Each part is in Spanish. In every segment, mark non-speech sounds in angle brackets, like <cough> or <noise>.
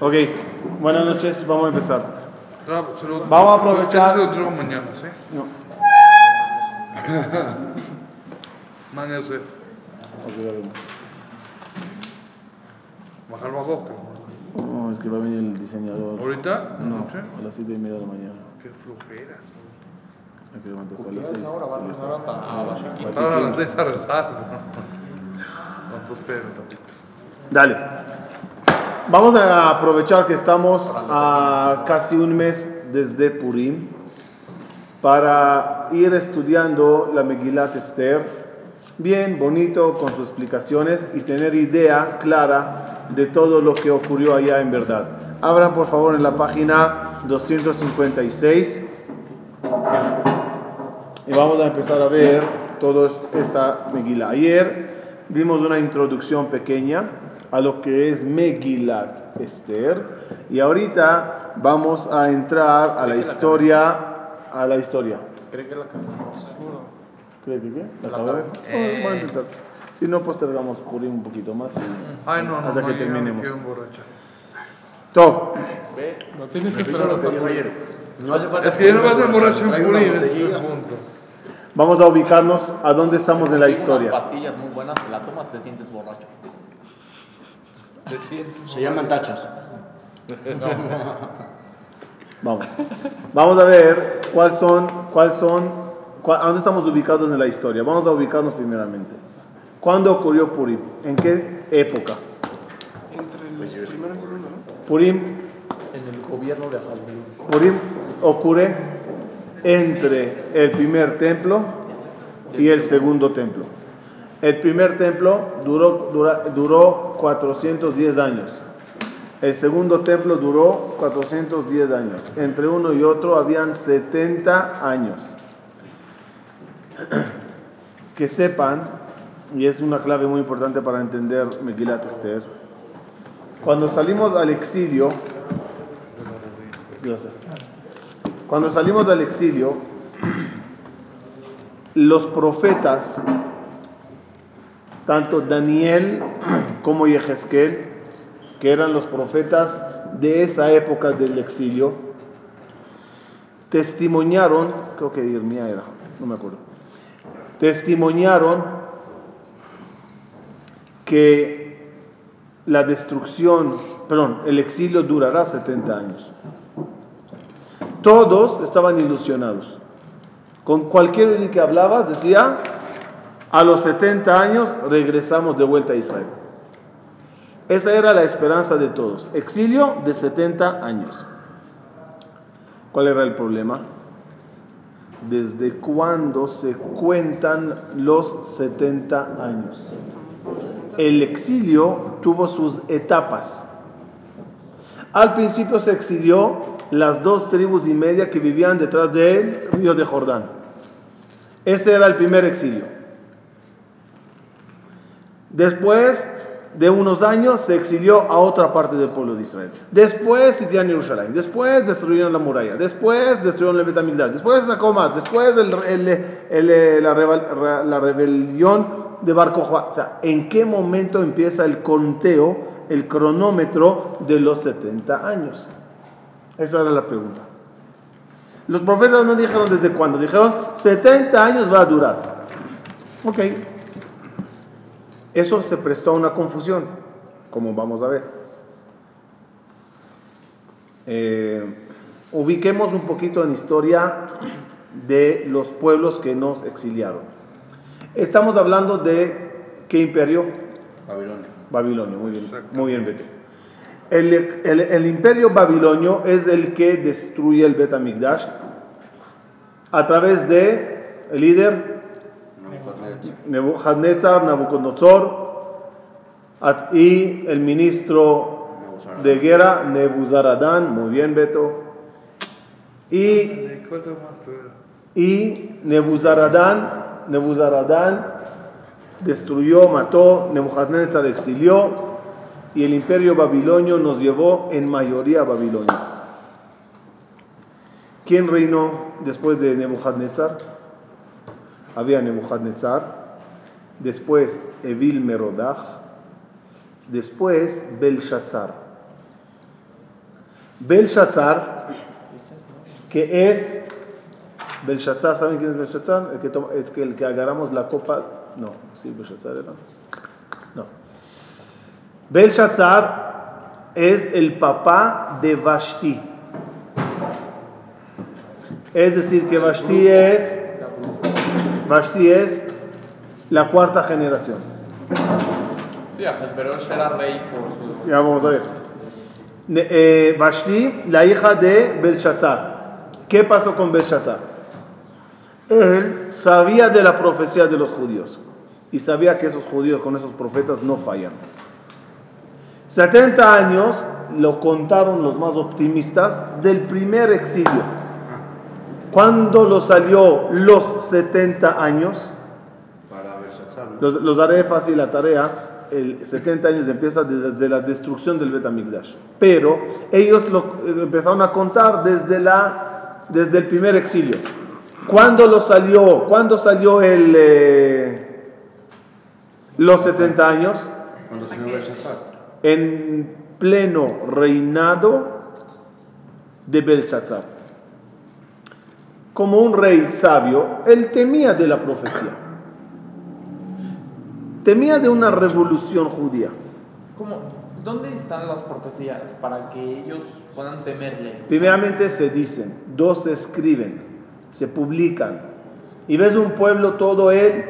Ok, buenas noches, vamos a empezar. Vamos a aprovechar- Se lo entrego mañana, ¿sí? No. <laughs> Mañana sé. Bajar la boca. No, es que va a venir el diseñador. ¿Ahorita? No, ¿Noche? a las 7 y media de la mañana. Qué flojera. Hay que levantarse a las 6. Ahora a las seis a rezar. ¿Cuánto espero, <laughs> tapito? Dale. Vamos a aprovechar que estamos a casi un mes desde Purim para ir estudiando la Megilat Esther bien, bonito, con sus explicaciones y tener idea clara de todo lo que ocurrió allá en verdad. Abran por favor en la página 256 y vamos a empezar a ver toda esta Megillah. Ayer vimos una introducción pequeña a lo que es Megilat Esther y ahorita vamos a entrar a la historia a la historia. ¿Cree que la cambiamos? ¿Cree que qué? ¿La La. Oh, vamos a intentar. Si no, postergamos Purim un poquito más y- Ay, no, no, hasta no, que terminemos. Todo. No tienes que esperar hasta Purim. No hace falta Es que yo no me emborracho en Purim, punto. Vamos a ubicarnos a dónde estamos en la historia. Unas pastillas muy buenas, te la tomas, te sientes borracho. Se llaman tachas. <laughs> Vamos. Vamos a ver cuáles son, cuáles son, cuál- a dónde estamos ubicados en la historia. Vamos a ubicarnos primeramente. ¿Cuándo ocurrió Purim? ¿En qué época? Entre el primero y segundo, ¿no? Purim, En el gobierno de Hasbun. Purim ocurre entre el primer templo y el segundo templo. El primer templo duró, dura- duró 410 años. El segundo templo duró 410 años. Entre uno y otro habían 70 años. <clears throat> Que sepan, y es una clave muy importante para entender Megilat Esther, cuando salimos al exilio, gracias. Cuando salimos del exilio, <clears throat> los profetas, tanto Daniel <clears throat> como Yehezkel, que eran los profetas de esa época del exilio, testimoniaron, creo que Irmía era, no me acuerdo, testimoniaron que la destrucción, perdón, el exilio durará 70 años. Todos estaban ilusionados. Con cualquier que hablaba decía, a los 70 años regresamos de vuelta a Israel. Esa era la esperanza de todos. Exilio de 70 años. ¿Cuál era el problema? ¿Desde cuándo se cuentan los 70 años? El exilio tuvo sus etapas. Al principio se exilió las dos tribus y media que vivían detrás del río de Jordán. Ese era el primer exilio. Después de unos años se exilió a otra parte del pueblo de Israel. Después sitiaron Jerusalén. Después destruyeron la muralla. Después destruyeron el Betamigdash. Después sacó más. Después el- la, rebel- la rebelión de Bar Kokhba. O sea, ¿en qué momento empieza el conteo, el cronómetro de los 70 años? Esa era la pregunta. Los profetas no dijeron desde cuándo, dijeron 70 años va a durar. Ok. Eso se prestó a una confusión, como vamos a ver. Eh, ubiquemos un poquito en historia de los pueblos que nos exiliaron. Estamos hablando de qué imperio? Babilonia. Babilonia, muy bien, muy bien, Beto. El, el- el imperio babilonio es el que destruye el Betamigdash a través de el líder. Nebuchadnezzar, Nabucodonosor y el ministro de guerra Nebuzaradán, muy bien Beto, y, y Nebuzaradán, Nebuzaradán destruyó, mató, Nebuchadnezzar exilió y el imperio babilonio nos llevó en mayoría a Babilonia. ¿Quién reinó después de Nebuchadnezzar? Había Nebuchadnezzar, después Evil Merodach, después Belshazzar. Belshazzar, que es Belshazzar, ¿saben quién es Belshazzar? Es que el que agarramos la copa, no, sí, Belshazzar era. No. Belshazzar es el papá de Vashti. Es decir, que Vashti es, Vashti es la cuarta generación. Sí, Ahasverosh era rey por su... Ya vamos a ver. Eh, Vashti, la hija de Belshazzar. ¿Qué pasó con Belshazzar? Él sabía de la profecía de los judíos y sabía que esos judíos con esos profetas no fallan. 70 años lo contaron los más optimistas del primer exilio. Cuando lo salió los 70 años. Los, los daré fácil la tarea. El 70 años empieza desde la destrucción del Betamigdash. Pero ellos lo empezaron a contar desde, la, desde el primer exilio. ¿Cuándo lo salió? ¿Cuándo salió el, eh, los 70 años? Cuando se. En pleno reinado de Belshazzar. Como un rey sabio, él temía de la profecía. Temía de una revolución judía. ¿Cómo? ¿Dónde están las profecías para que ellos puedan temerle? Primeramente se dicen, dos se escriben, se publican. Y ves un pueblo todo él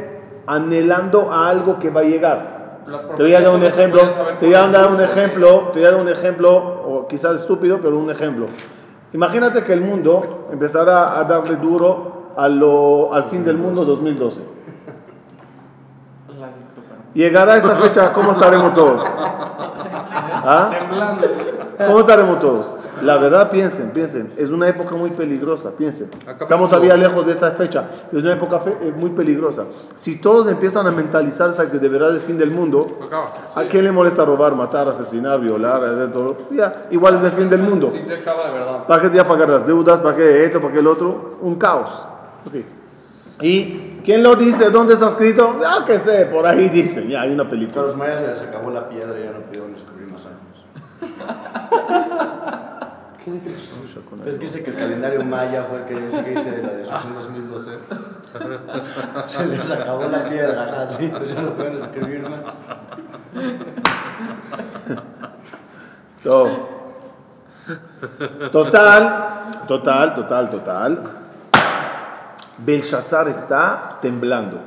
anhelando a algo que va a llegar. Te voy a dar un ejemplo, te voy a dar un ejemplo, te voy a dar un ejemplo, o quizás estúpido, pero un ejemplo. Imagínate que el mundo empezara a darle duro a lo- al fin del mundo 2012. La he visto, pero- Llegará esa fecha, ¿cómo estaremos todos? ¿Ah? Temblando. ¿Cómo estaremos todos? La verdad, piensen, piensen. Es una época muy peligrosa, piensen. Estamos todavía lejos de esa fecha. Es una época eh, muy peligrosa. Si todos empiezan a mentalizarse a que de verdad es el fin del mundo. ¿a quién le molesta robar, matar, asesinar, violar, hacer todo? Ya, igual es el fin del mundo. Sí se acaba de verdad. ¿Para qué te voy a pagar las deudas? ¿Para qué esto? ¿Para qué el otro? Un caos. Ok. ¿Y quién lo dice? ¿Dónde está escrito? Ya que sé, por ahí dicen. Ya, hay una película. los mayas se les acabó la piedra y ya no pudieron descubrir más años. <laughs> Es que dice que el calendario maya fue el que dice que dice de la destrucción 2012. <laughs> Se les acabó la piedra, ajá, sí, pues ya no pueden escribir más. Todo. Total, total, total, total. Belshazzar está temblando.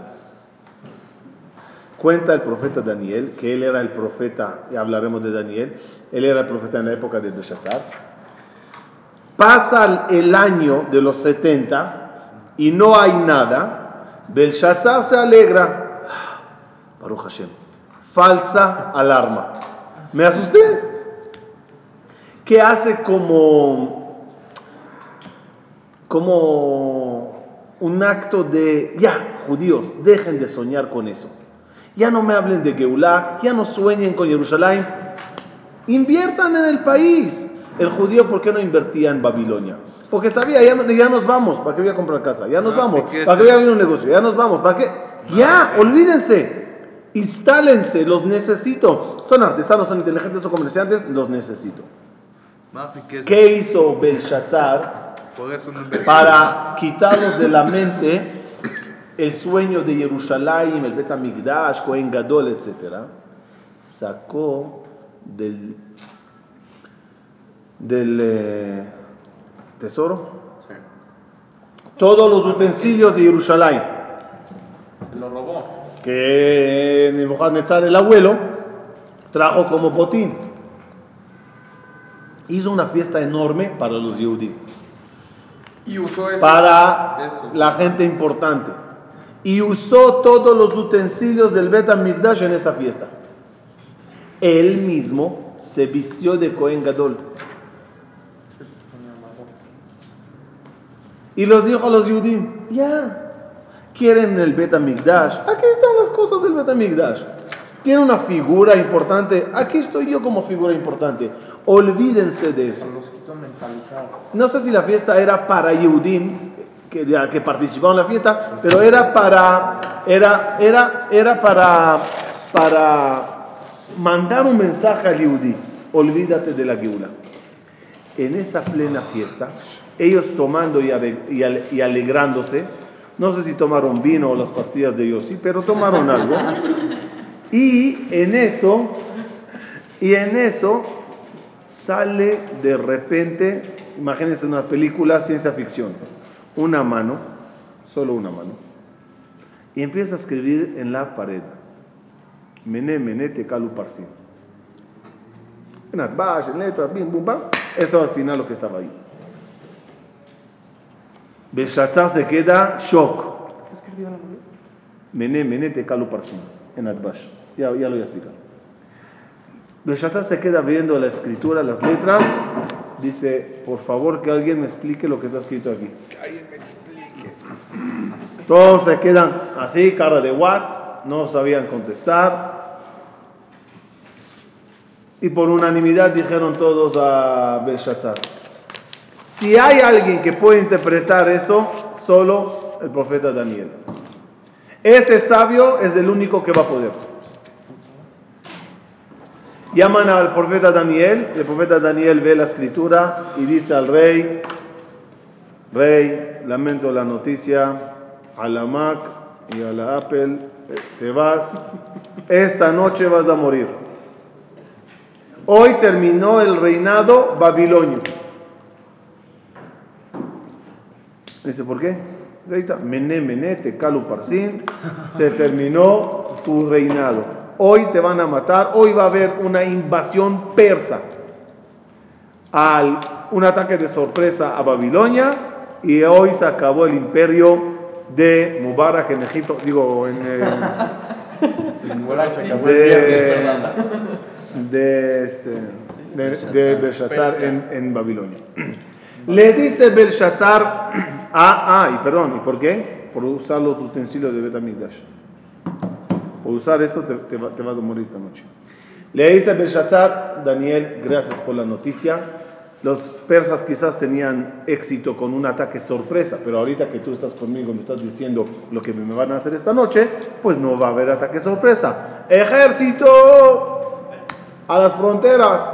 Cuenta el profeta Daniel que él era el profeta, y hablaremos de Daniel, él era el profeta en la época de Belshazzar. Pasa el año de los 70 y no hay nada. Belshazzar se alegra. Baruch Hashem. Falsa alarma. Me asusté. ¿Qué hace como, como un acto de, ya, judíos, dejen de soñar con eso. Ya no me hablen de Geulah, ya no sueñen con Jerusalén. Inviertan en el país. El judío, ¿por qué no invertía en Babilonia? Porque sabía, ya, ya nos vamos, ¿para qué voy a comprar casa? Ya nos Ah, vamos. ¿para qué voy a abrir un negocio? Ya nos vamos, ¿para qué? Ya, olvídense. Instálense, los necesito. Son artesanos, son inteligentes, son comerciantes, los necesito. ¿Qué hizo Belshazzar. Para quitarnos de la mente el sueño de Jerusalén, el Bet HaMikdash, Cohen Gadol, etc.? Sacó del, del eh, tesoro Sí. todos los utensilios de Jerusalén lo robó. que Nebuchadnezzar, el abuelo, trajo como botín. Hizo una fiesta enorme para los judíos. Y usó eso. para la gente importante. Y usó todos los utensilios del Bet HaMikdash en esa fiesta. Él mismo se vistió de Cohen Gadol. Y los dijo a los judíos, ya, quieren el Bet HaMikdash. Aquí están las cosas del Bet HaMikdash. Tiene una figura importante. Aquí estoy yo como figura importante. Olvídense de eso. No sé si la fiesta era para Yehudim, que, que participaban en la fiesta, pero era para, era, era, era para, para mandar un mensaje al Yehudí. Olvídate de la Geula. en esa plena fiesta, ellos tomando y, y alegrándose, no sé si tomaron vino o las pastillas de Yossi, pero tomaron algo. Y en eso, y en eso sale de repente, imagínense una película ciencia ficción, una mano, solo una mano, y empieza a escribir en la pared, Mené, Mené, Tekalu Parsim. En Atbash, en letras, bim, bum, bam. Eso al final lo que estaba ahí. Beshatzar se queda shock. ¿Qué escribió la mujer? Mené, Mené, Tekalu Parsim. En Atbash. Ya, ya lo voy a explicar. Beshatzar se queda viendo la escritura, las letras. Dice, por favor que alguien me explique lo que está escrito aquí. Que alguien me explique. Todos se quedan así, cara de what, no sabían contestar. Y por unanimidad dijeron todos a Belshazzar. Si hay alguien que puede interpretar eso, solo el profeta Daniel. Ese sabio es el único que va a poder. Llaman al profeta Daniel, el profeta Daniel ve la escritura y dice al rey, Rey, lamento la noticia a la Mac y a la Apple, te vas, esta noche vas a morir. Hoy terminó el reinado babilonio. Dice, ¿por qué? Ahí Mené, Mené, Tekalu Parsin, se terminó tu reinado. Hoy te van a matar, hoy va a haber una invasión persa al, un ataque de sorpresa a Babilonia y hoy se acabó el imperio de Mubarak en Egipto, digo, en, eh, <laughs> de, de, este, de, de Belshazzar en, en Babilonia. <clears throat> Le dice Belshazzar, ah, ah, y perdón, ¿y por qué? Por usar los utensilios de Betamigdash. Por usar eso te vas a morir esta noche. Le dice Belshazzar, Daniel, gracias por la noticia. Los persas quizás tenían éxito con un ataque sorpresa, pero ahorita que tú estás conmigo me estás diciendo lo que me van a hacer esta noche, pues no va a haber ataque sorpresa. Ejército a las fronteras.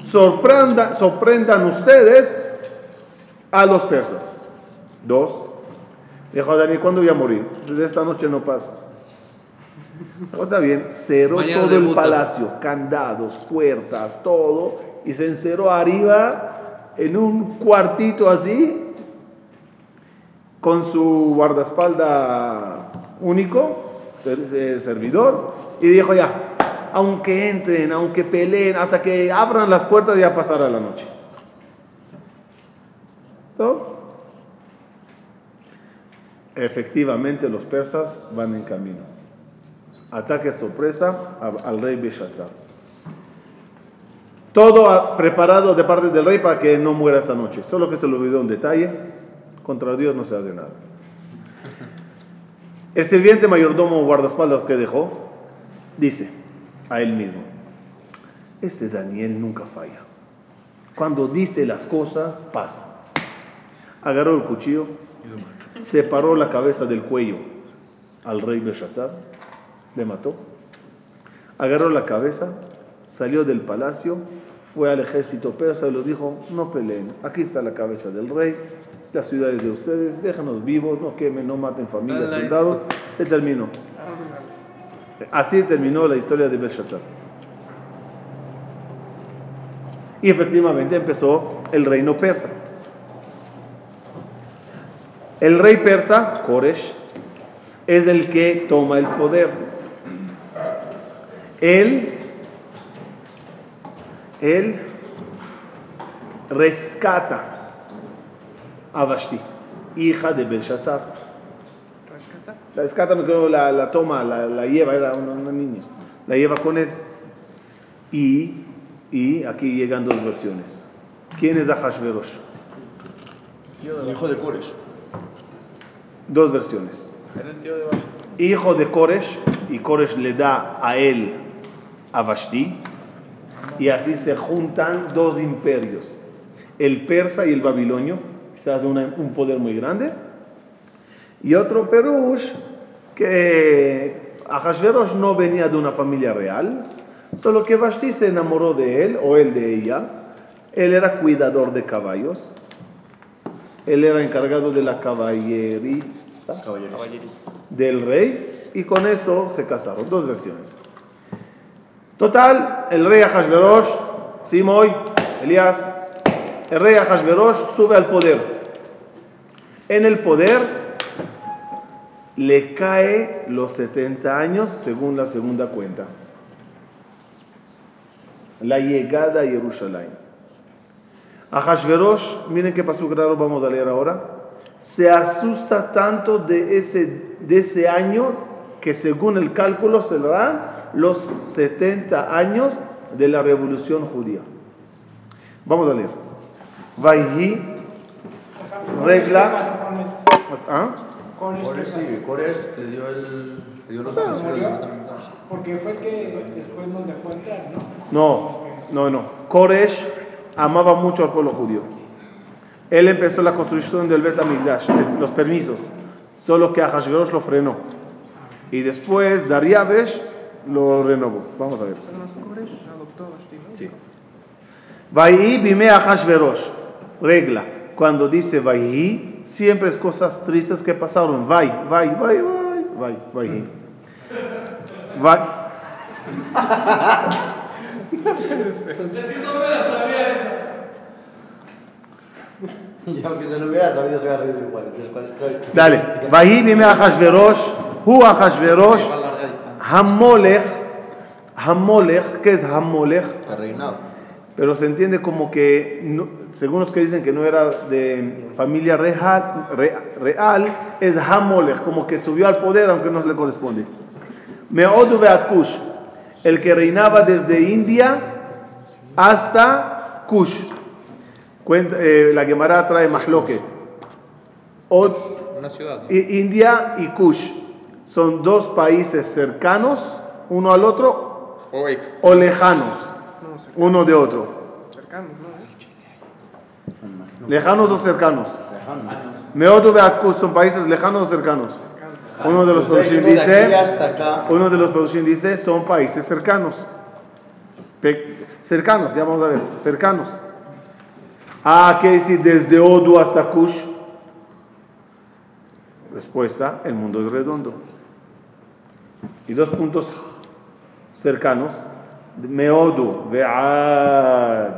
Sorprenda- sorprendan ustedes a los persas. Dos. Dijo Daniel, ¿cuándo voy a morir? De esta noche no pasas. Oh, está bien, cerró Mañana todo el palacio, candados, puertas, todo, y se encerró arriba en un cuartito así, con su guardaespalda único, eh, servidor, y dijo ya, aunque entren, aunque peleen, hasta que abran las puertas ya pasará la noche. ¿No? Efectivamente los persas van en camino. Ataque sorpresa al rey Belshazzar. Todo preparado de parte del rey para que no muera esta noche. Solo que se le olvidó un detalle. Contra Dios no se hace nada. El sirviente mayordomo guardaespaldas que dejó, dice a él mismo, este Daniel nunca falla. Cuando dice las cosas, pasa. Agarró el cuchillo, separó la cabeza del cuello al rey Belshazzar, le mató, agarró la cabeza, salió del palacio, fue al ejército persa y les dijo, no peleen, aquí está la cabeza del rey, las ciudades de ustedes, déjanos vivos, no quemen, no maten familias, soldados, se terminó. Así terminó la historia de Belshazzar. Y efectivamente empezó el reino persa. El rey persa, Koresh, es el que toma el poder. Él, él rescata a Vashti, hija de Belshazzar. ¿Rescata? La rescata, me creo, la, la toma, la, la lleva, era una, una niña, la lleva con él. Y, y aquí llegan dos versiones. ¿Quién es Ahashverosh? El hijo de Koresh. Dos versiones. Hijo de Koresh, y Koresh le da a él a Vashti, y así se juntan dos imperios, el persa y el babilonio, una- un poder muy grande, y otro Perush, que Ahashverosh no venía de una familia real, solo que Vashti se enamoró de él, o él de ella, Él era cuidador de caballos. Él era encargado de la caballeriza del rey y con eso se casaron. Dos versiones. Total, el rey Ahashverosh, Simoy, Elías, el rey Ahashverosh sube al poder. En el poder le cae los 70 años según la segunda cuenta. La llegada a Jerusalén. Ahashverosh, miren qué pasó claro, vamos a leer ahora. Se asusta tanto de ese, de ese año que según el cálculo se dan los 70 años de la revolución judía. Vamos a leer. Vayhi, regla. ¿Ah? Kores le dio, el, le dio los Ah. Betamigdash. Porque fue el que después nos dejó entrar, ¿no? No, no, no. Koresh amaba mucho al pueblo judío. Él empezó la construcción del Bet HaMikdash, el- los permisos, solo que Ahashverosh lo frenó. Y después Dariabesh lo renovó. Vamos a ver. Sí. Vayhi bime Ahashverosh. Regla. Cuando dice Vayhi, siempre es cosas tristes que pasaron. <laughs> <laughs> Vai, vai, vai, vai, vai, Vayhi. Vai. Y aunque se lo hubiera sabido, se hubiera reído igual. Entonces, ¿cuál es- Dale. Vayhi bime Ahashverosh. Hu Ahashverosh. Hamolech, Hamolech, ¿qué es Hamolech? El reinado. Pero se entiende como que, no- según los que dicen que no era de familia real, re- real, es Hamolech, como que subió al poder aunque no se le corresponde. Meodu Beat Kush, el que reinaba desde India hasta Kush. Cuenta, eh, la Gemara trae Mahloket. Od, Una ciudad, ¿no? I- India y Kush son dos países cercanos uno al otro O ex. o lejanos No, uno de otro. cercanos, ¿no? Lejanos o cercanos. Lejano. Meodu Beat Kush son países lejanos o cercanos. Uno de los aquí dice, uno de los dice son países cercanos. Pe- cercanos, ya vamos a ver, cercanos. Ah, ¿qué decir desde Odu hasta Kush? Respuesta, el mundo es redondo. Y dos puntos cercanos, Meodu, Ve'ad,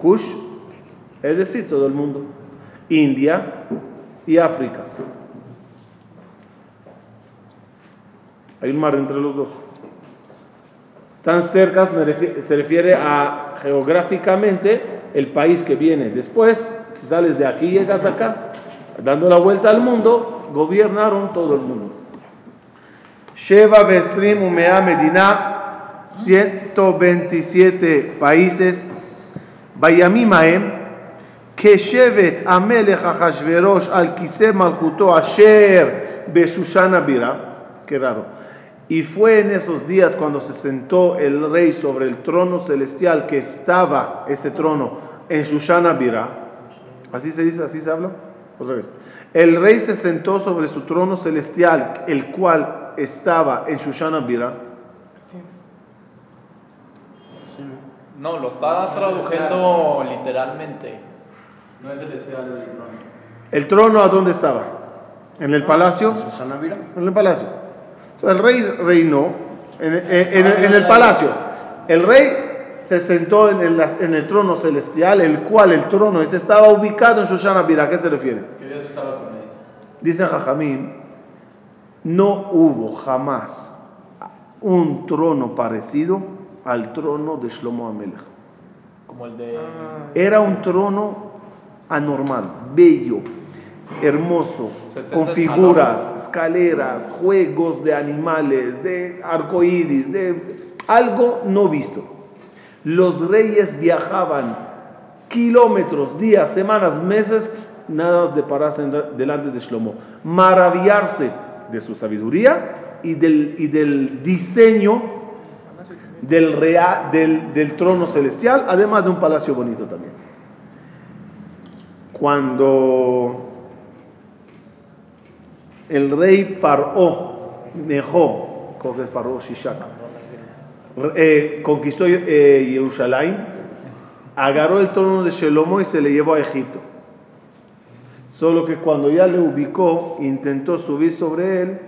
Kush, es decir, todo el mundo. India y África. Hay un mar entre los dos. Están cercas, me refi- se refiere a geográficamente el país que viene después. Si sales de aquí, llegas acá. Dando la vuelta al mundo, gobernaron todo el mundo. Sheva Besrim Umea Medina, 127 países. Bayamimaem, כשבט המלך אחשורוש על כיסא מלכותו אשר בשושן הבירה, qué raro, y fue en esos días cuando se sentó el rey sobre el trono celestial que estaba ese trono en Shushana Bira, así se dice, así se habla, otra vez, el rey se sentó sobre su trono celestial, el cual estaba en Shushana Bira, No, lo está traduciendo literalmente. No es el trono. el trono a dónde estaba, en el palacio, Susana Vira. En el palacio. El rey reinó en, en- en- en el palacio. El rey se sentó en el, en el trono celestial, el cual el trono ese estaba ubicado en Shoshana Bira. ¿A qué se refiere? Que Dios estaba con él. Dice Jajamín, no hubo jamás un trono parecido al trono de Shlomo Amelech. Como el de. Era un trono anormal, bello, hermoso, 70 con figuras, escaleras, juegos de animales, de arcoíris, de algo no visto. Los reyes viajaban kilómetros, días, semanas, meses, nada más de pararse delante de Shlomo. Maravillarse de su sabiduría y del, y del diseño del, rea- del, del trono celestial, además de un palacio bonito también. Cuando el rey Paró, Nejó, creo que es Paró Shishak, eh, conquistó eh, Jerusalén, agarró el trono de Shelomo y se le llevó a Egipto. Solo que cuando ya le ubicó, intentó subir sobre él,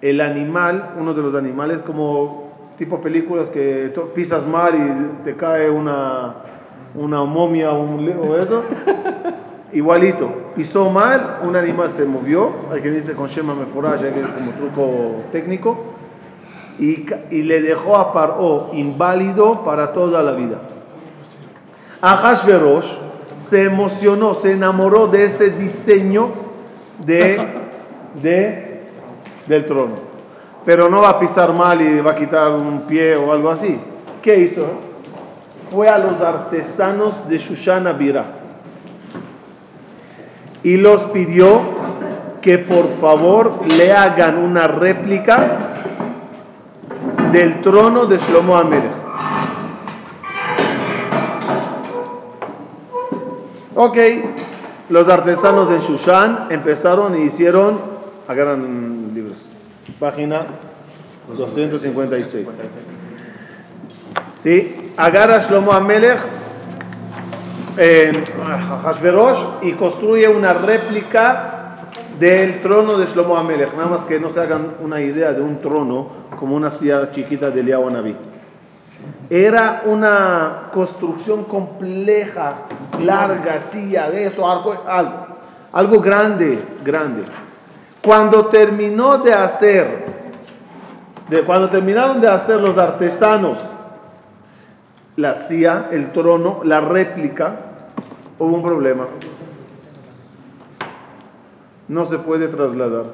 el animal, uno de los animales, como tipo películas que pisas mal y te cae una, una momia un, o eso, <laughs> igualito. Pisó mal, un animal se movió, hay que dice con Shema Meforah, ya que como truco técnico, y, y le dejó a Paró inválido para toda la vida. Ahashverosh se emocionó, se enamoró de ese diseño de, de, del trono. Pero no va a pisar mal y va a quitar un pie o algo así. ¿Qué hizo? Fue a los artesanos de Shushana Bira y los pidió que por favor le hagan una réplica del trono de Shlomo Amelech. Ok, los artesanos en Shushan empezaron y hicieron, agarran libros, página 256. ¿Sí? Agarra Shlomo Amelech, eh, y construye una réplica del trono de Shlomo Amelech. Nada más que no se hagan una idea de un trono como una silla chiquita de Eliyahu Naví. Era una construcción compleja, larga, silla de esto, algo, algo grande, grande. Cuando terminó de hacer, de, cuando terminaron de hacer los artesanos la silla, el trono, la réplica, hubo un problema. No se puede trasladar.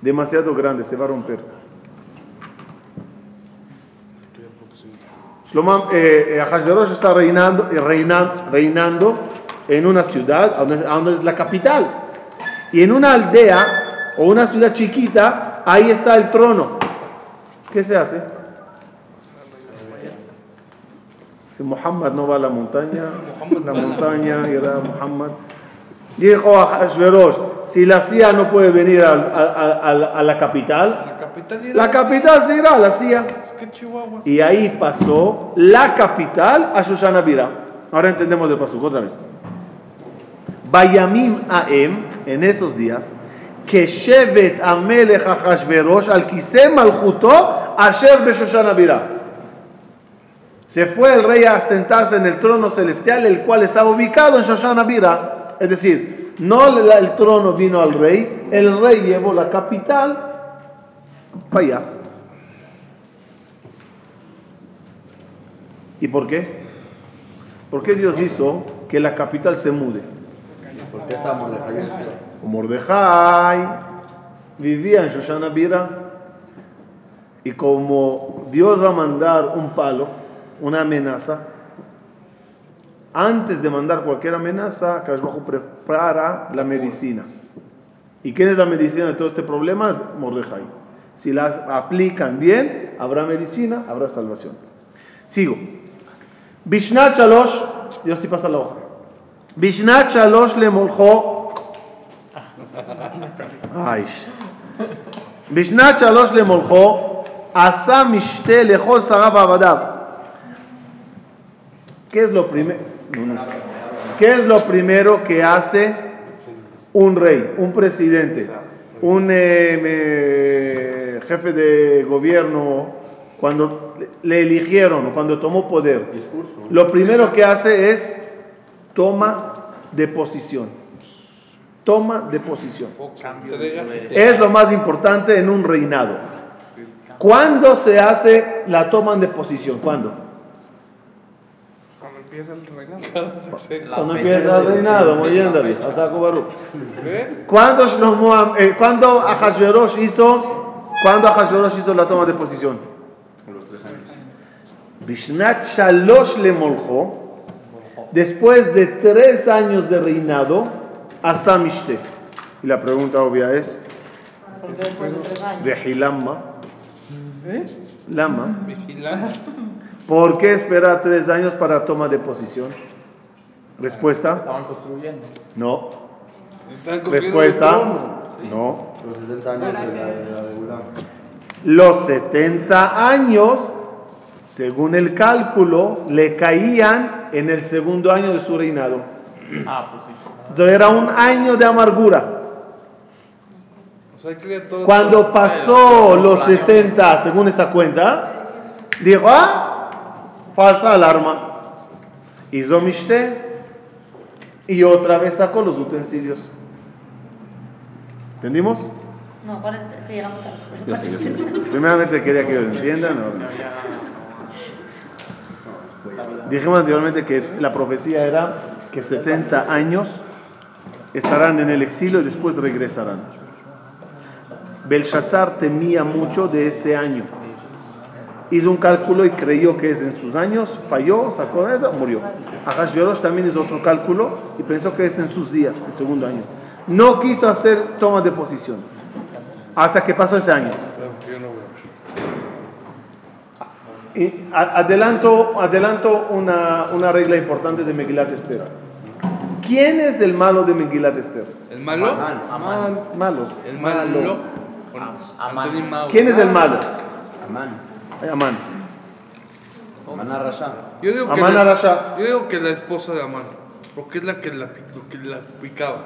Demasiado grande, se va a romper. Shlomo, eh, eh, está reinando, eh, reina- reinando en una ciudad, donde es la capital. Y en una aldea o una ciudad chiquita, ahí está el trono. ¿Qué se hace? Si Muhammad no va a la montaña, <laughs> la montaña irá a Muhammad. Dijo a Hashverosh, si la CIA no puede venir a, a- a- a la- capital, La capital irá la a- capital se irá a la CIA. Es que. Y ahí pasó la capital a Shoshana Bira. Ahora entendemos el pasuk otra vez. Bayamim Aem, en esos días, que Shevet Amelech Ahashverosh al Kisem Malchuto Asher Beshoshana Bira. Se fue el rey a sentarse en el trono celestial, el cual estaba ubicado en Shoshana Bira. Es decir, no el trono vino al rey, el rey llevó la capital para allá. ¿Y por qué? ¿Por qué Dios hizo que la capital se mude? ¿Por qué está Mordejai? Mordejai vivía en Shoshana Bira y como Dios va a mandar un palo, una amenaza, antes de mandar cualquier amenaza, Kadosh Baruj Hu prepara la medicina. ¿Y quién es la medicina de todo este problema? Mordejai. Si las aplican bien, habrá medicina, habrá salvación. Sigo. Bishnat Shalosh, Dios sí pasa la hoja. Bishnat Shalosh le molchó. Ay. Bishnat Shalosh le molchó. Asa. ¿Qué es lo primero? ¿Qué es lo primero que hace un rey, un presidente, un eh, me- jefe de gobierno cuando le eligieron o cuando tomó poder? Discurso. Lo primero que hace es toma de posición. Toma de posición. Es lo más importante en un reinado. ¿Cuándo se hace la toma de posición? ¿Cuándo? Cuando empieza el reinado. <laughs> Cada sexenio. La Cuando empieza el reinado. Muy bien, David. Hazaku Baruch. ¿Ve? ¿Cuándo, Shlomo Am- eh, ¿cuándo Ahashverosh hizo, ¿cuándo Ahashverosh hizo la toma de posición? Los tres años. Bishnat Shalosh le moljo, después de tres años de reinado, hasta Mishte. Y la pregunta obvia es, de tres años. Vehilama, Lama, Vigilante. ¿Por qué esperar tres años para toma de posición? Respuesta, Estaban construyendo. no. Están Respuesta, no. Los 70 años de la, de la de. Los 70 años Según el cálculo, le caían en el segundo año de su reinado. Ah, pues sí. Entonces era un año de amargura. Cuando pasó los 70, según esa cuenta, dijo, ah, falsa alarma. Hizo mishte y otra vez sacó los utensilios. ¿Entendimos? No, ¿cuál es? Es que llegamos tarde. Yo sé, yo sé, yo sé. Primeramente quería que lo entiendan. ¿no? Dijimos anteriormente que la profecía era que 70 años estarán en el exilio y después regresarán. Belshazzar temía mucho de ese año. Hizo un cálculo y creyó que es en sus años, falló, sacó eso, murió. Ahashverosh también hizo otro cálculo y pensó que es en sus días, el segundo año. No quiso hacer toma de posición hasta que pasó ese año. Y adelanto, adelanto una, una regla importante de Megilat Esther. ¿Quién es el malo de Megilat Esther? ¿El malo? Amán. Malos. ¿El malo? Amán. Anthony Mau. ¿Quién es el malo? Amán. Eh, Amán. Amán Arrasá. Yo digo que la- Arasha. Yo digo que la esposa de Amán. Porque es la que la, pi- que la picaba.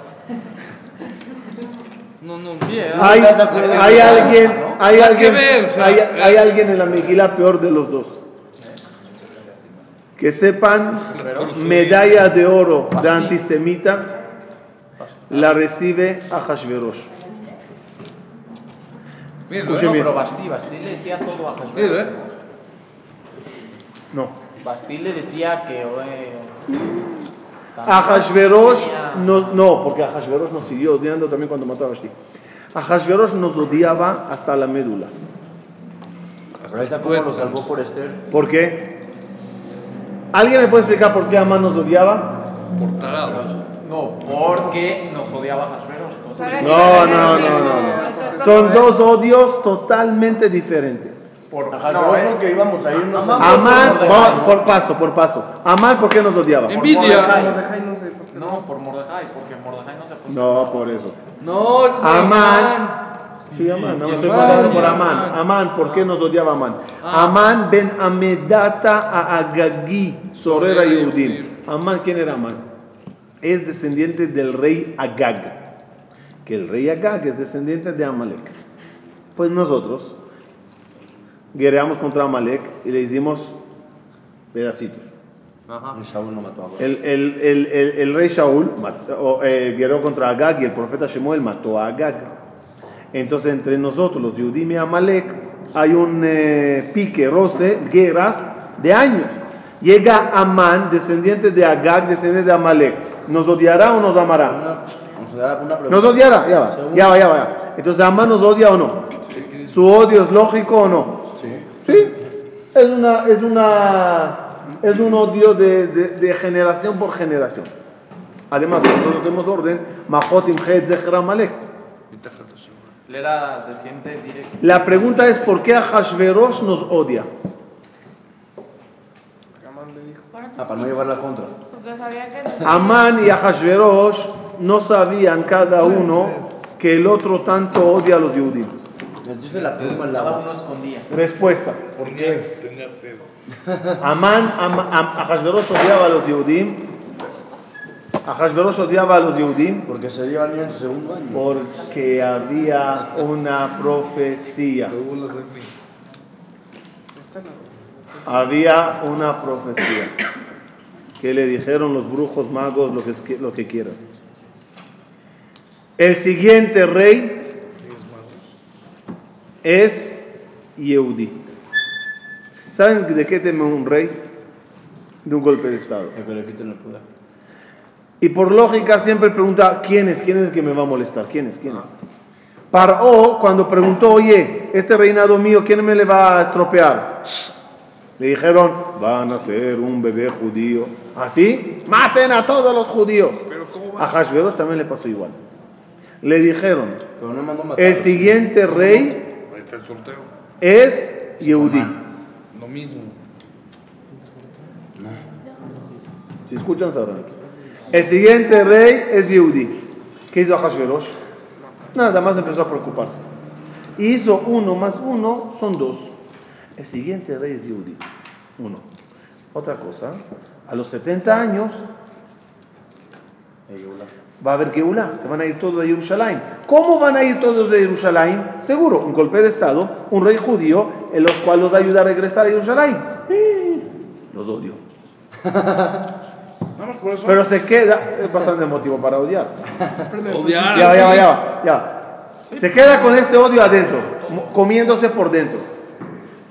No, no. Hay, hay alguien, hay alguien, sea, hay, eh. hay alguien en la Megilá peor de los dos. Que sepan, medalla de oro de antisemita la recibe a Hashverosh. Mira, Escuche No, pero Basti, Basti le decía todo a Mira, Hashverosh. eh. No. Basti le decía que. eh, A Hashverosh, no, no, porque a Hashverosh nos siguió odiando también cuando mató a Vashti. A Hashverosh nos odiaba hasta la médula. Pero ahí está lo salvó por Esther. ¿Por qué? ¿Alguien me puede explicar por qué Amán nos odiaba? Por tarado. No, porque nos odiaba. No No, no, no, no. Son dos odios totalmente diferentes. Por, Ajá, no, no, eh, que íbamos a irnos Amán- a... Amán, por por paso, por paso. Amán, ¿por qué nos odiaba? Envidia. Mordejai no sé por qué. No, por Mordejai, porque Mordejai no se puso. No, por eso. No, es Amán. Sí, Amán, no me estoy contando por Amán. Amán, ¿por qué nos odiaba Amán? Amán ben Amedata a Agagí, Sorera Yehudim. Amán, ¿quién era Amán? Es descendiente del rey Agag. Que el rey Agag es descendiente de Amalek. Pues nosotros guerreamos contra Amalek y le hicimos pedacitos. Ajá. Saúl no mató a. El, el- el- el- el rey Shaul mató- o, eh, guerreó contra Agag y el profeta Shemuel mató a Agag. Entonces, entre nosotros, los Yudim y Amalek, hay un eh, pique, roce, guerras de años. Llega Amán, descendiente de Agag, descendiente de Amalek. ¿Nos odiará o nos amará? Una, vamos a dar una pregunta. ¿Nos odiará? Ya va, ya va, ya va. Entonces, ¿Amán nos odia o no? ¿Su odio es lógico o no? Sí. Sí, es una, es una, es un odio de, de- de generación por generación. Además, nosotros tenemos orden, Mahotim Het Zechra Amalek. Él era desciende directo. La pregunta es, ¿por qué a Hashverosh nos odia? Ah, para no llevar la contra. porque sabía que. Amán y a Hashverosh no sabían cada uno que el otro tanto odia a los judíos. Respuesta. ¿Por qué? Tenía sed. Amán, Am- Am- a Hashverosh odiaba a los Yehudim. A Hashverosh odiaba a los Yehudim Porque se niño en su segundo año. porque había una profecía. Había una profecía que le dijeron los brujos magos lo que, es- lo que quieran. El siguiente rey es Yehudi. ¿Saben de qué teme un rey? De un golpe de Estado. Y por lógica siempre pregunta, ¿quién es? ¿Quién es el que me va a molestar? ¿Quién es? ¿Quién es? Paró cuando preguntó, oye, este reinado mío, ¿quién me le va a estropear? Le dijeron, van a ser un bebé judío. ¿Así? Maten a todos los judíos. A Hashverosh también le pasó igual. Le dijeron, Pero no mandó matar. el siguiente rey el sorteo. es Yehudí. Lo mismo. Si escuchan, sabrán. El siguiente rey es Yehudí. ¿Qué hizo Hashverosh? Nada más empezó a preocuparse. Hizo uno más uno, son dos. El siguiente rey es Yehudí. Uno. Otra cosa, a los 70 años va a haber Geulá, se van a ir todos de Jerusalén. ¿Cómo van a ir todos de Jerusalén? Seguro, un golpe de Estado, un rey judío, en los cuales los ayuda a regresar a Jerusalén. Los odio. <laughs> Pero se queda, es bastante motivo para odiar. Odiar. Ya, ya, ya, ya. Se queda con ese odio adentro, comiéndose por dentro.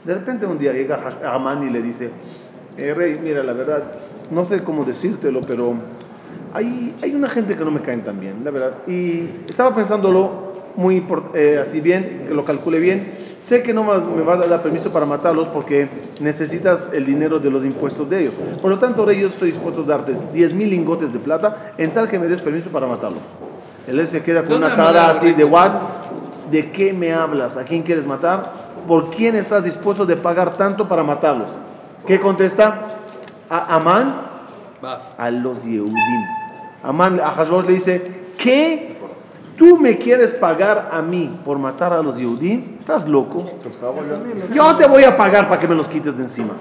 De repente un día llega Amán y le dice, "Eh, rey, mira, la verdad, no sé cómo decírtelo, pero hay, hay una gente que no me caen tan bien, la verdad. Y estaba pensándolo muy eh, así bien, que lo calcule bien. Sé que no más me vas a dar permiso para matarlos porque necesitas el dinero de los impuestos de ellos. Por lo tanto, rey, yo estoy dispuesto a darte 10 mil lingotes de plata en tal que me des permiso para matarlos. Él se queda con ¿Dónde una cara así de what? ¿De qué me hablas? ¿A quién quieres matar? ¿Por quién estás dispuesto de pagar tanto para matarlos? ¿Qué contesta? A Amán, a los Yehudim. Amán a Hashbaz le dice, ¿qué? ¿Tú me quieres pagar a mí por matar a los Yehudim? ¿Estás loco? Yo te voy a pagar para que me los quites de encima.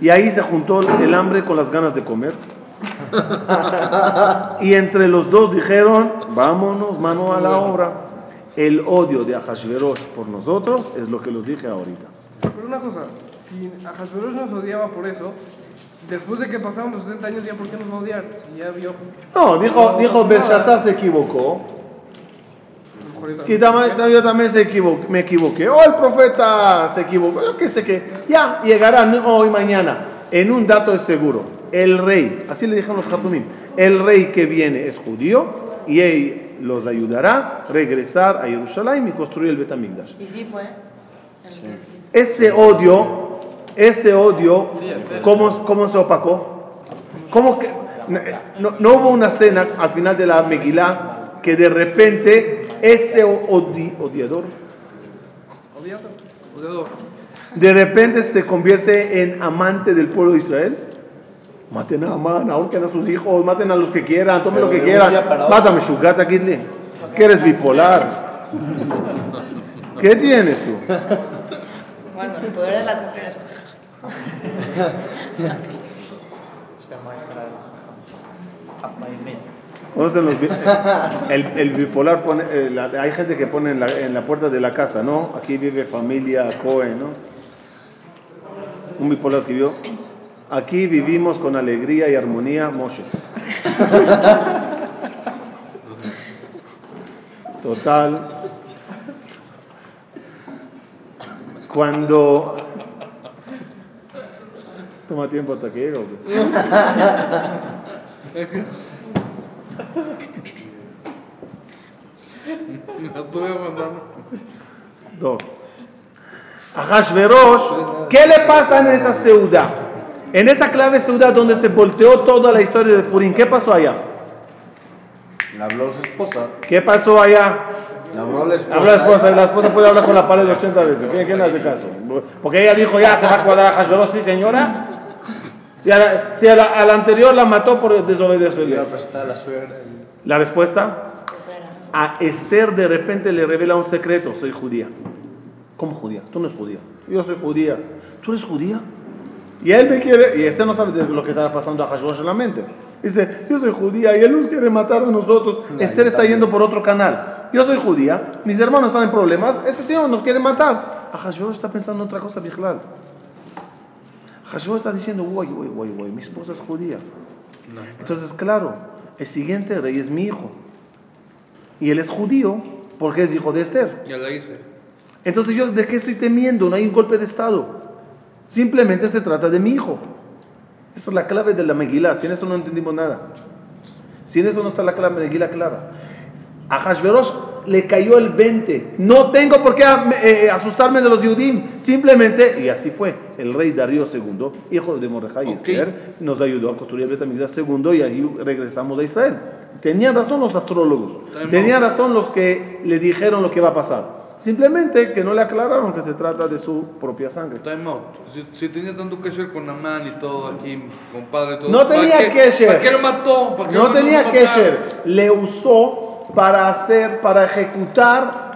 Y ahí se juntó el hambre con las ganas de comer. Y entre los dos dijeron, vámonos, mano a la obra. El odio de Ahashverosh por nosotros es lo que los dije ahorita. Pero una cosa, si Ahasverosh nos odiaba por eso, después de que pasaron los 70 años, ¿ya por qué nos va a odiar? Si ya vio. No, dijo, No dijo Belshazzar se equivocó. Y también. tam- yo también se equivoqué, me equivoqué. O el profeta se equivocó. Yo qué sé qué. Ya llegará hoy, mañana. En un dato es seguro. El rey, así le dijeron los Hatumim, el rey que viene es judío y él los ayudará a regresar a Jerusalén y construir el Betamigdash. Y sí fue. El sí. Ese odio, ese odio, ¿cómo, cómo se opacó? ¿Cómo que, no, no hubo una cena al final de la Megilá que de repente ese odi- odiador Odiado. Odiador. de repente se convierte en amante del pueblo de Israel. Maten a Amán, ahorquen a sus hijos, maten a los que quieran, tomen lo que quieran. Mátame, Shugata Gidli. Que eres bipolar. <laughs> ¿Qué tienes tú? Bueno, el poder de las mujeres. Conocen los <laughs> el, el bipolar pone, eh, la- hay gente que pone en la, en la puerta de la casa, ¿no? Aquí vive familia Cohen, ¿no? Un bipolar escribió, aquí vivimos con alegría y armonía, Moshe. <laughs> Total. Cuando... Toma tiempo hasta que llegue. <laughs> ¿o qué? Me estuve mandando. Dos. ¿qué le pasa en esa ciudad? En esa clave ciudad donde se volteó toda la historia de Purim, ¿qué pasó allá? Le habló su esposa. ¿Qué pasó allá? Le habló la esposa. La esposa, la esposa puede hablar con la pared 80 veces. ¿Quién, quién le hace caso? Porque ella dijo, ya se va a cuadrar a Hashverosh, sí señora. Si a la, si a la- a la anterior la mató por desobedecerle. a la respuesta, a Esther de repente le revela un secreto, soy judía. ¿Cómo judía? Tú no eres judía. Yo soy judía. ¿Tú eres judía? Y él me quiere, y Esther no sabe de lo que está pasando a Hashbosh en la mente. Dice, yo soy judía y él nos quiere matar a nosotros. Esther está yendo por otro canal. Yo soy judía, mis hermanos están en problemas, este señor nos quiere matar. A Hashbosh está pensando en otra cosa, Bijlal. Hashbosh está diciendo, guay, guay, guay, guay, mi esposa es judía. Entonces, claro, el siguiente rey es mi hijo. Y él es judío porque es hijo de Esther. Ya la hice. Entonces, ¿yo de qué estoy temiendo? No hay un golpe de Estado. Simplemente se trata de mi hijo. Esa es la clave de la Megilá. Sin eso no entendimos nada. Sin eso no está la clave de la Megilá clara. A Hashverosh le cayó el 20. No tengo por qué eh, asustarme de los Yudim. Simplemente, y así fue, el rey Darío II, hijo de Mordejai y Ok. Esther, nos ayudó a construir el Betamigdash II y ahí regresamos a Israel. Tenían razón los astrólogos. Tenían razón los que le dijeron lo que va a pasar. Simplemente que no le aclararon que se trata de su propia sangre. Time out. Si, si tenía tanto hacer con Amán y todo aquí, compadre todo. No ¿para tenía qué- kesher. ¿Para qué lo mató? ¿Para qué No lo tenía? Kesher. Le usó para hacer, para ejecutar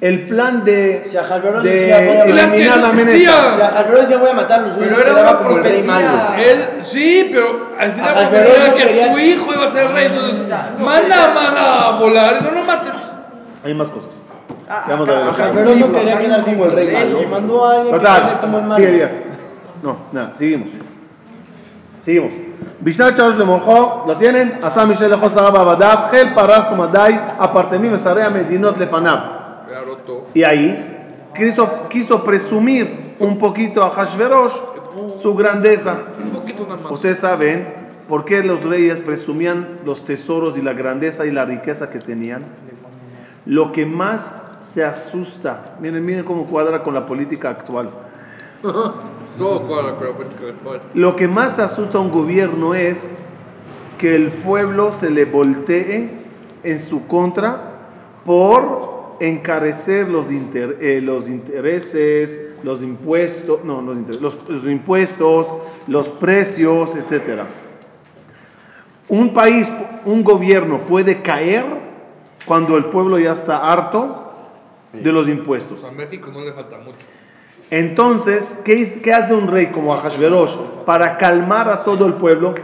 el plan de, Si Ajasverosh de decía, voy a- eliminar la que no existía. amenaza. Si decía voy a matar a los judíos, Pero era una profecía. Él, sí, pero al final no que quería- su hijo iba a ser rey. Entonces, manda, manda a volar. No, no mates. Hay más cosas. Ah, Ya vamos a ver lo que. Ajasverosh no quería quedar como el rey malo. Y mandó a alguien que quede como el Total, malo. sigue Elías. No, nada, seguimos. Seguimos. Lemorjo, ¿lo tienen? Asa Michel Lejo Saraba Badab, Gel Paras Umadai, Apartemim Esarea Medinot Lefanav. Me roto. Y ahí quiso, quiso presumir un poquito a Hashverosh su grandeza. Ustedes saben por qué los reyes presumían los tesoros y la grandeza y la riqueza que tenían. Lo que más se asusta, miren, miren cómo cuadra con la política actual. <laughs> Lo que más asusta a un gobierno es que el pueblo se le voltee en su contra por encarecer los, inter- eh, los intereses, los impuestos, no, los, inter- los- los impuestos, los precios, etc. Un país, un gobierno puede caer cuando el pueblo ya está harto de los impuestos. A México no le falta mucho. Entonces, ¿qué, hace un rey como Ahashverosh para calmar a todo el pueblo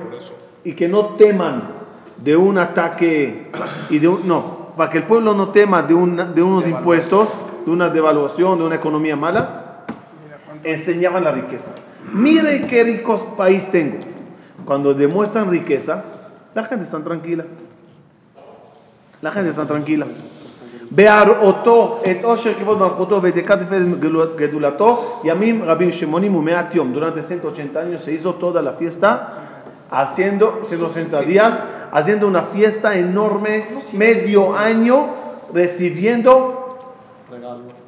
y que no teman de un ataque y de un, no, para que el pueblo no tema de, una- de unos impuestos, de una devaluación, de una economía mala? Enseñaban la riqueza. Mire qué rico país tengo. Cuando demuestran riqueza, la gente está tranquila. La gente está tranquila. בהראותו את עושר כבוד מלכותו ואת יקר תפארת גדולתו ימים רבים שמונים ומעט יום durante 180 años se hizo toda la fiesta haciendo 180 días haciendo una fiesta enorme medio año recibiendo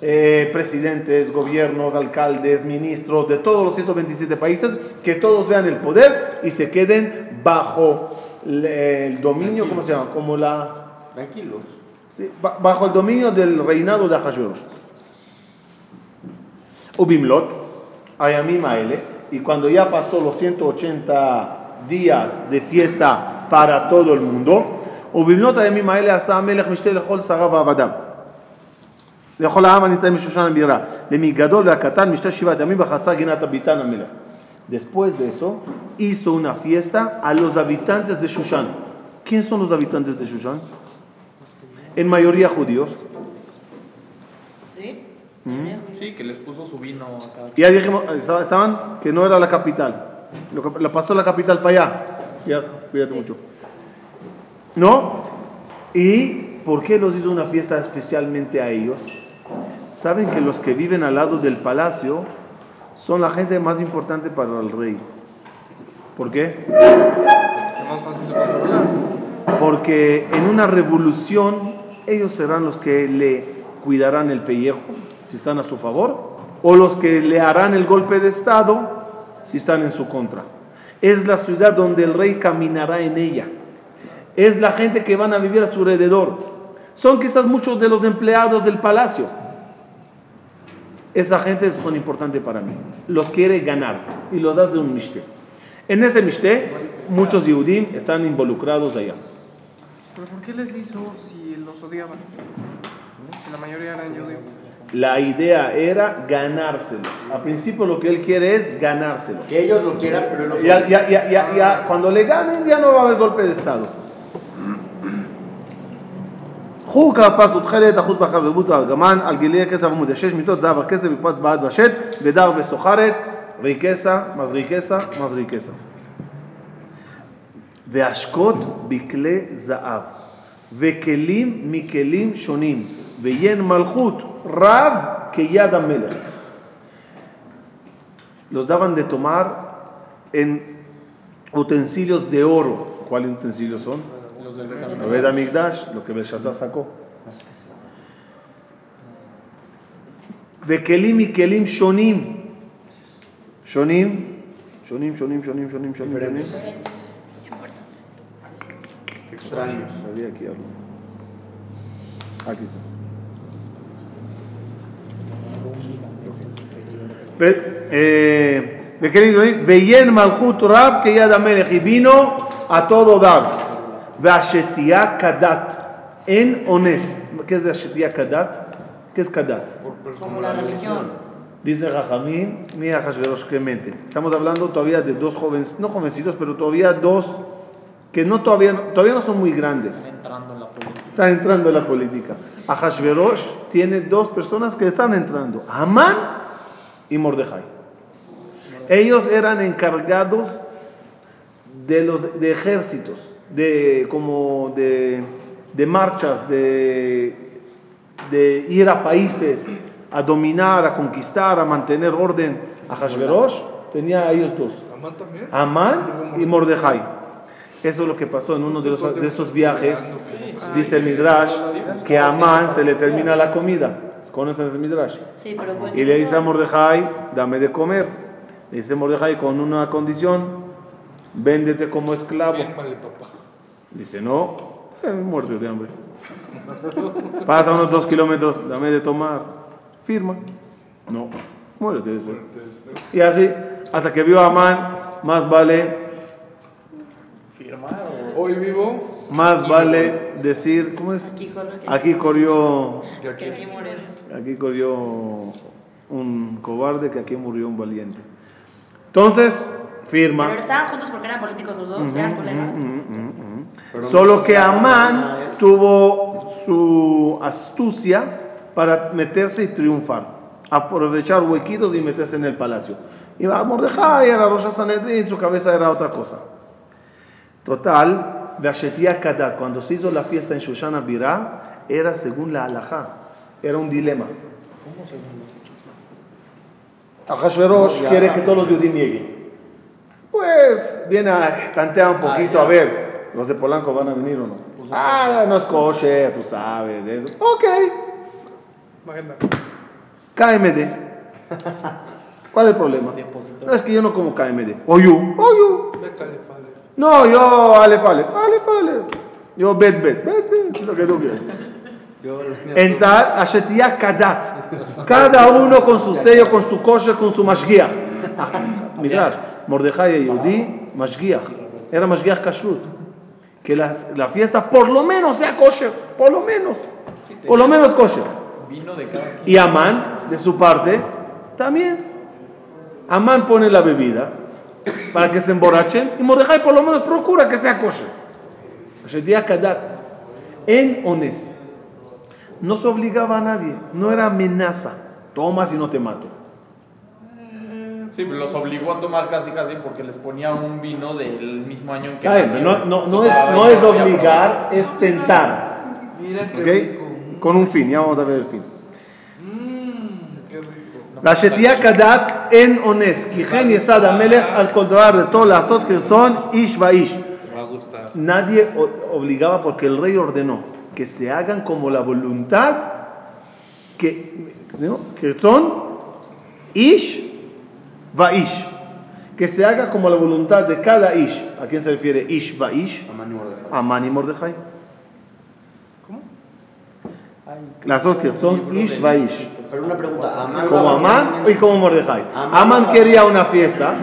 eh, presidentes, gobiernos, alcaldes, ministros de todos los 127 países, que todos vean el poder y se queden bajo le- el dominio, ¿cómo se llama? Como la... Tranquilos. Sí, ba- bajo el dominio del reinado de Ahasuerus. Ubimlot, Ayamim Aele, y cuando ya pasó los 180 días de fiesta para todo el mundo, Ubimlot Ayamim Aele עשה המלך משתה לכל שריו ועבדיו. לכל העם הנמצאים בשושן הבירה, למגדול והקטן משתה שבעת ימים בחצר גינת הביתן המלך. Después de eso, hizo una fiesta a los habitantes de Shushan. ¿Quién son los habitantes de Shushan? En mayoría judíos. ¿Sí? Sí, que les puso su vino a cada Ya dijimos, estaba- estaban que no era la capital. Lo, que- lo pasó la capital para allá. Ya, cuídate mucho. ¿No? ¿Y por qué los hizo una fiesta especialmente a ellos? Saben que los que viven al lado del palacio son la gente más importante para el rey. ¿Por qué? Porque en una revolución ellos serán los que le cuidarán el pellejo si están a su favor o los que le harán el golpe de estado si están en su contra. Es la ciudad donde el rey caminará en ella. Es la gente que van a vivir a su alrededor. Son quizás muchos de los empleados del palacio. Esa gente son importantes para mí. Los quiere ganar y los das de un mishte. En ese mishte, muchos Yehudim están involucrados allá. ¿Pero por qué les hizo si los odiaban? Si la mayoría eran judíos. La idea era ganárselos. Al principio lo que él quiere es ganárselos. Que ellos lo quieran, pero él lo Ya, ya, ya, ya, ya, cuando le ganen ya no va a haber golpe de estado. חוק הפס ותכלת, אחוז בחר ורבות והגמן, על גילי כסף עמוד השש, מיטות זהב הכסף, בפת בעד בשת, ודר וסוחרת, ריקסה, מזריקסה, מזריקסה. והשקות בכלי זהב, וכלים מכלים שונים, ויין מלכות רב כיד המלך. Los daban de tomar en utensilios de oro. ¿Cuáles utensilios son? La Veda Migdash, lo que Belshazzar sacó. וכלים מכלים. שונים, שונים, שונים, שונים, שונים, שונים, שונים. extraños. Había aquí algo. Aquí está. Eh, Veyen Malchut Rab que Yad y vino a todo dar. Vashetia Kadat en Ones. ¿Qué es Vashetia Kadat? ¿Qué es Kadat? Como la religión. Dice Rajamín, mira Hashverosh Clemente. Estamos hablando todavía de dos jóvenes, no jovencitos, pero todavía dos que no todavía, todavía no son muy grandes. Entrando en la política. Están entrando en la política. Ahashverosh tiene dos personas que están entrando, Amán y Mordejai. Ellos eran encargados de los de ejércitos, de como de, de marchas, de, de ir a países, a dominar, a conquistar, a mantener orden. Ahashverosh tenía a ellos dos, ¿Amán también? Amán y Mordejai. Eso es lo que pasó en uno de, los, de esos viajes. Dice el Midrash que a Amán se le termina la comida. ¿Conocen ese Midrash? Sí, pero bueno. Y le dice a Mordejai, dame de comer. Le dice Mordejai con una condición, véndete como esclavo. Dice, no, eh, muerto de hambre. Pasa unos dos kilómetros, dame de tomar. Firma. No, muérete de. Y así, hasta que vio a Amán, más vale, Hoy vivo. más vale decir, ¿cómo es? Aquí corre que Aquí corrió, que aquí. corrió un cobarde, que aquí murió un valiente. Entonces, firma. Pero estaban juntos porque eran políticos los dos, eran colegas. Solo que Amán tuvo su astucia para meterse y triunfar, aprovechar huequitos y meterse en el palacio. Iba a Mordejai, era Rosh Sanedrín, su cabeza era otra cosa. Total, Kadat, cuando se hizo la fiesta en Shoshana Birá, era según la halajá, era un dilema. Ahashverosh quiere que todos los judíos lleguen. Pues viene a tantear un poquito, a ver, los de Polanco van a venir o no. Ah, no es kosher, tú sabes. Eso. Ok, KMD. <laughs> ¿Cuál es el problema? No, es que yo no como KMD. Oyu, oyu. No, yo Alef, Alef, Alef, Alef. Yo Bet, Bet, Bet, Bet, lo que tú quieras. En tal, Kadat. Cada uno con su sello, con su kosher, con su mashgiach. Ah, Midrash, Mordejai Yehudi, mashgiach. Era mashgiach kashrut. Que la, la fiesta por lo menos sea kosher. Por lo menos. Por lo menos kosher. Y Amán, de su parte, también. Amán pone la bebida para que se emborrachen y Mordejai por lo menos procura que sea kosher. Kadat. En Ones. No se obligaba a nadie. No era amenaza. Toma si no te mato. Sí, los obligó a tomar casi casi porque les ponía un vino del mismo año en que Ay, nació. No, no, no O es, sea, no ya es obligar, es tentar. Mira qué ¿Ok? rico. Con un fin. Ya vamos a ver el fin. Mmm, qué rico. והשתייה כדת אין אונס, כי כן יסד המלך על כל דבר רצו לעשות כרצון איש ואיש. Me va a gustar. Nadie o- obligaba porque el rey ordenó que se hagan como la voluntad que, ¿no? que son ish va ish. Que se haga como la voluntad de cada ish. ¿A quién se refiere ish va ish? Amán y Mordejai. Amán y Mordejai. Las dos que son ish va ish. Pero una pregunta, Amán. Como Amán y como Mordejai. Amán quería una fiesta,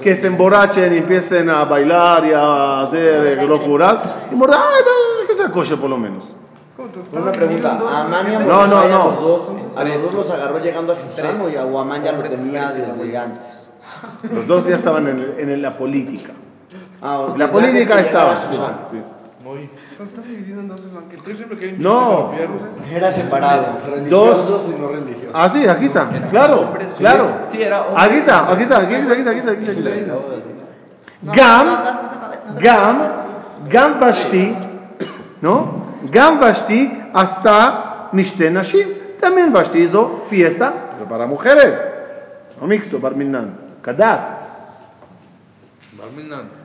que se emborrachen y empiecen a bailar y a hacer locuras. Y Mordejai, "Ay, que sea kosher por lo menos. ¿Cómo te Una pregunta? ¿Amán y a No, no, no. a los dos, a los dos los agarró llegando a Shushan o ya- o Amán ya lo tenía desde antes? Los dos ya estaban en, el- en la política. Ah, La política estaba. a sí. Muy. Entonces estás dividido en dos el banquete. Yo siempre quería No. Era separado, religiosos y no religiosos. Ah, sí, aquí está. Claro, claro. Sí, era hombre. Aquí está, aquí está, aquí está, aquí está, aquí está, aquí está, aquí está. No, Gam, Gam. Gam Vashti, ¿no? Gam Vashti hasta Mishte Nashim. También Vashti hizo fiesta, pero para mujeres. No mixto, Barminan. Kadat. Barminan.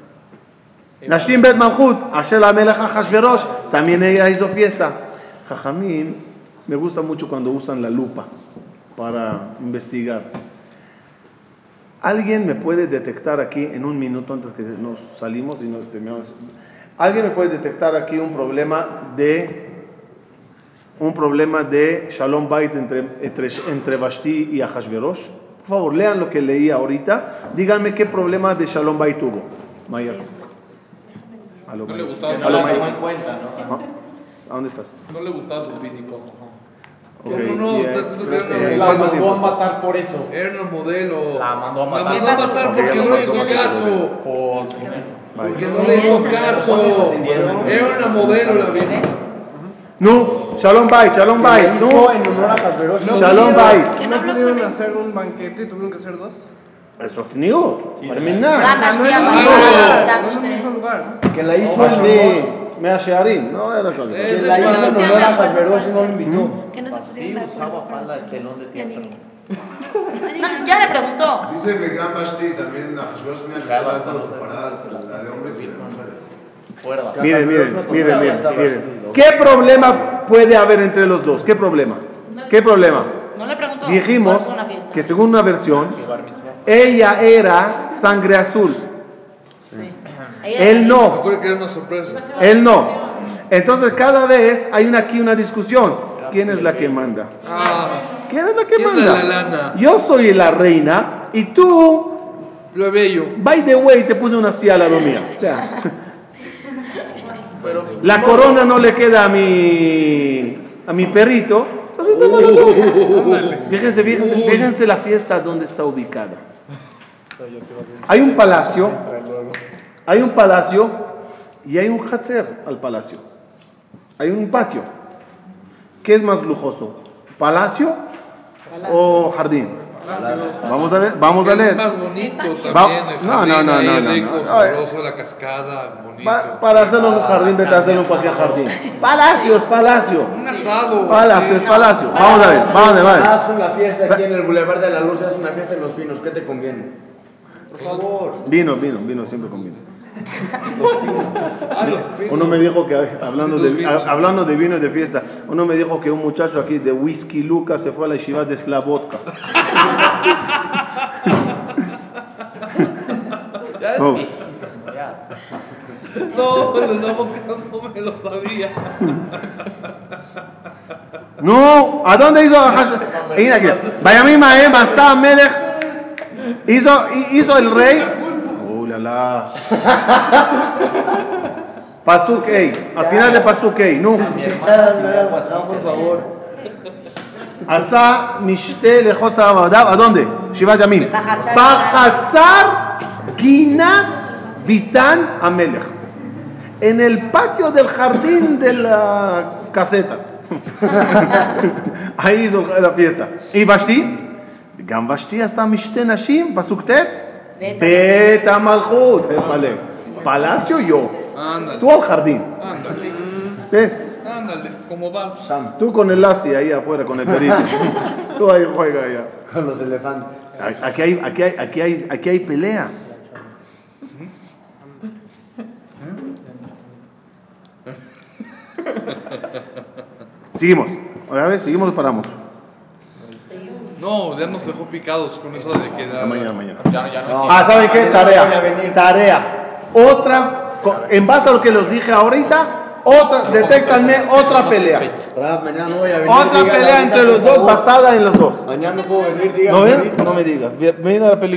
Nashim Bet Malchut, Asher Amelech Hashverosh, también ella hizo fiesta. Jajamim, me gusta mucho cuando usan la lupa para investigar. ¿Alguien me puede detectar aquí en un minuto antes que nos salimos y nos terminamos? ¿Alguien me puede detectar aquí un problema de un problema de Shalom Bait entre, entre, entre Vashti y Ahashverosh? Por favor, lean lo que leí ahorita. Díganme qué problema de Shalom Bait tuvo. Maya. A lo No le gustaba no la tomó Maya. en cuenta, ¿no? ¿Ah? ¿A dónde estás? No le gustaba su físico. ¿Cómo Ok, no? y, Está eh, escrito que era eh, una La ¿Cuánto mandó a matar por eso. Era una modelo. La mandó a La matar. mandó a matar Porque no no- le hizo no- caso. Porque no le hizo caso. Era una modelo la vieja. No, Shalom Bait, Shalom hizo no. en honor a. Shalom. Que no ¿No pudieron hacer un banquete? ¿Tuvieron que hacer dos? Eso es tzniut, terminar. גם השתייה No, פסולה, no, סתם no es el שתי. mismo lugar. Que la hizo en honor, Vashti, mea shearim, no era cosa. Eh, que la hizo en honor a Hashverosh y no lo invitó. Que no se Sí, pusieron de acuerdo usaba para pala de hacerlo. telón de teatro. <laughs> No, ni siquiera le preguntó. Dice Vegan Bashti también a Hashverosh tenía que ser las dos separadas, la de hombres y la de mujeres. Fuerza. Miren, miren, miren, miren, miren. ¿Qué problema puede haber entre los dos? ¿Qué problema? ¿Qué problema? No le preguntó. Dijimos Fue una fiesta. que según una versión, ella era sangre azul, Sí. Él no, Recuerda que era una sorpresa. él no. Entonces cada vez hay una, aquí una discusión. ¿Quién es la que manda? Ah, ¿Quién es la que ¿Quién es la manda? Yo soy la reina y tú, lo bello. by the way, te puse una silla al lado mía. O sea, <laughs> la corona no le queda a mi, a mi perrito. Entonces, tómalo tú. <laughs> Fíjense, fíjense, fíjense la fiesta donde está ubicada. Hay un palacio, hay un palacio y hay un hatzer al palacio. Hay un patio. ¿Qué es más lujoso? ¿Palacio o jardín? Vamos a ver, vamos a Es leer. más bonito Va- también. el no, jardín no, no, ahí, no, no, rico, no. sabroso, la cascada, bonito. Pa- para hacerlo en un jardín, vete a hacerlo en cualquier jardín. Palacios, palacio. Un asado. Palacio, es palacio. Vamos a ver, vamos a ver. vamos a ver. Haz una fiesta aquí en el Boulevard de la Luz, haz una fiesta en Los Pinos, ¿qué te conviene? Por favor. Vino, vino, vino, siempre con vino. Uno me dijo que, hablando de, hablando de vino y de fiesta, uno me dijo que un muchacho aquí de Whisky Luca se fue a la yeshiva de Slavotka. Ya es No. los no me lo sabía. No, ¿a dónde hizo Asa Melech, hizo, hizo el rey. Oh, la la. <laughs> Pasuk Ey, al final de Pasuk Ey, no. Por favor. Asa Mishte Lejos Abadav, ¿a dónde? Shivat Yamim. Bajatzar. Bajatzar Ginat Bitan Amelech. En el patio del jardín de la caseta. <laughs> Ahí hizo la fiesta. ¿Y Vashti? גם ושתי עשתה משתי נשים, פסוק ט', בית בית המלכות, תתפלא. פלסיו יו, Ándale, tú al jardín. ándale, Ve, ándale, ¿cómo vas? Tú con el Lassi ahí afuera, con el perito. Tú ahí juega allá. Con los elefantes. Aquí hay, aquí hay, aquí hay, aquí hay pelea. Seguimos. A ver, seguimos o paramos. No, ya nos dejó picados con eso de que la... Mañana, mañana. Ya, ya no Ah, ¿saben qué? Tarea. Tarea. Otra, en base a lo que les dije ahorita, otra, detéctanme otra pelea. Raf, mañana no voy a venir. Otra pelea entre los dos basada en los dos. Mañana no puedo venir, digan ¿No. No me digas. Mira la película.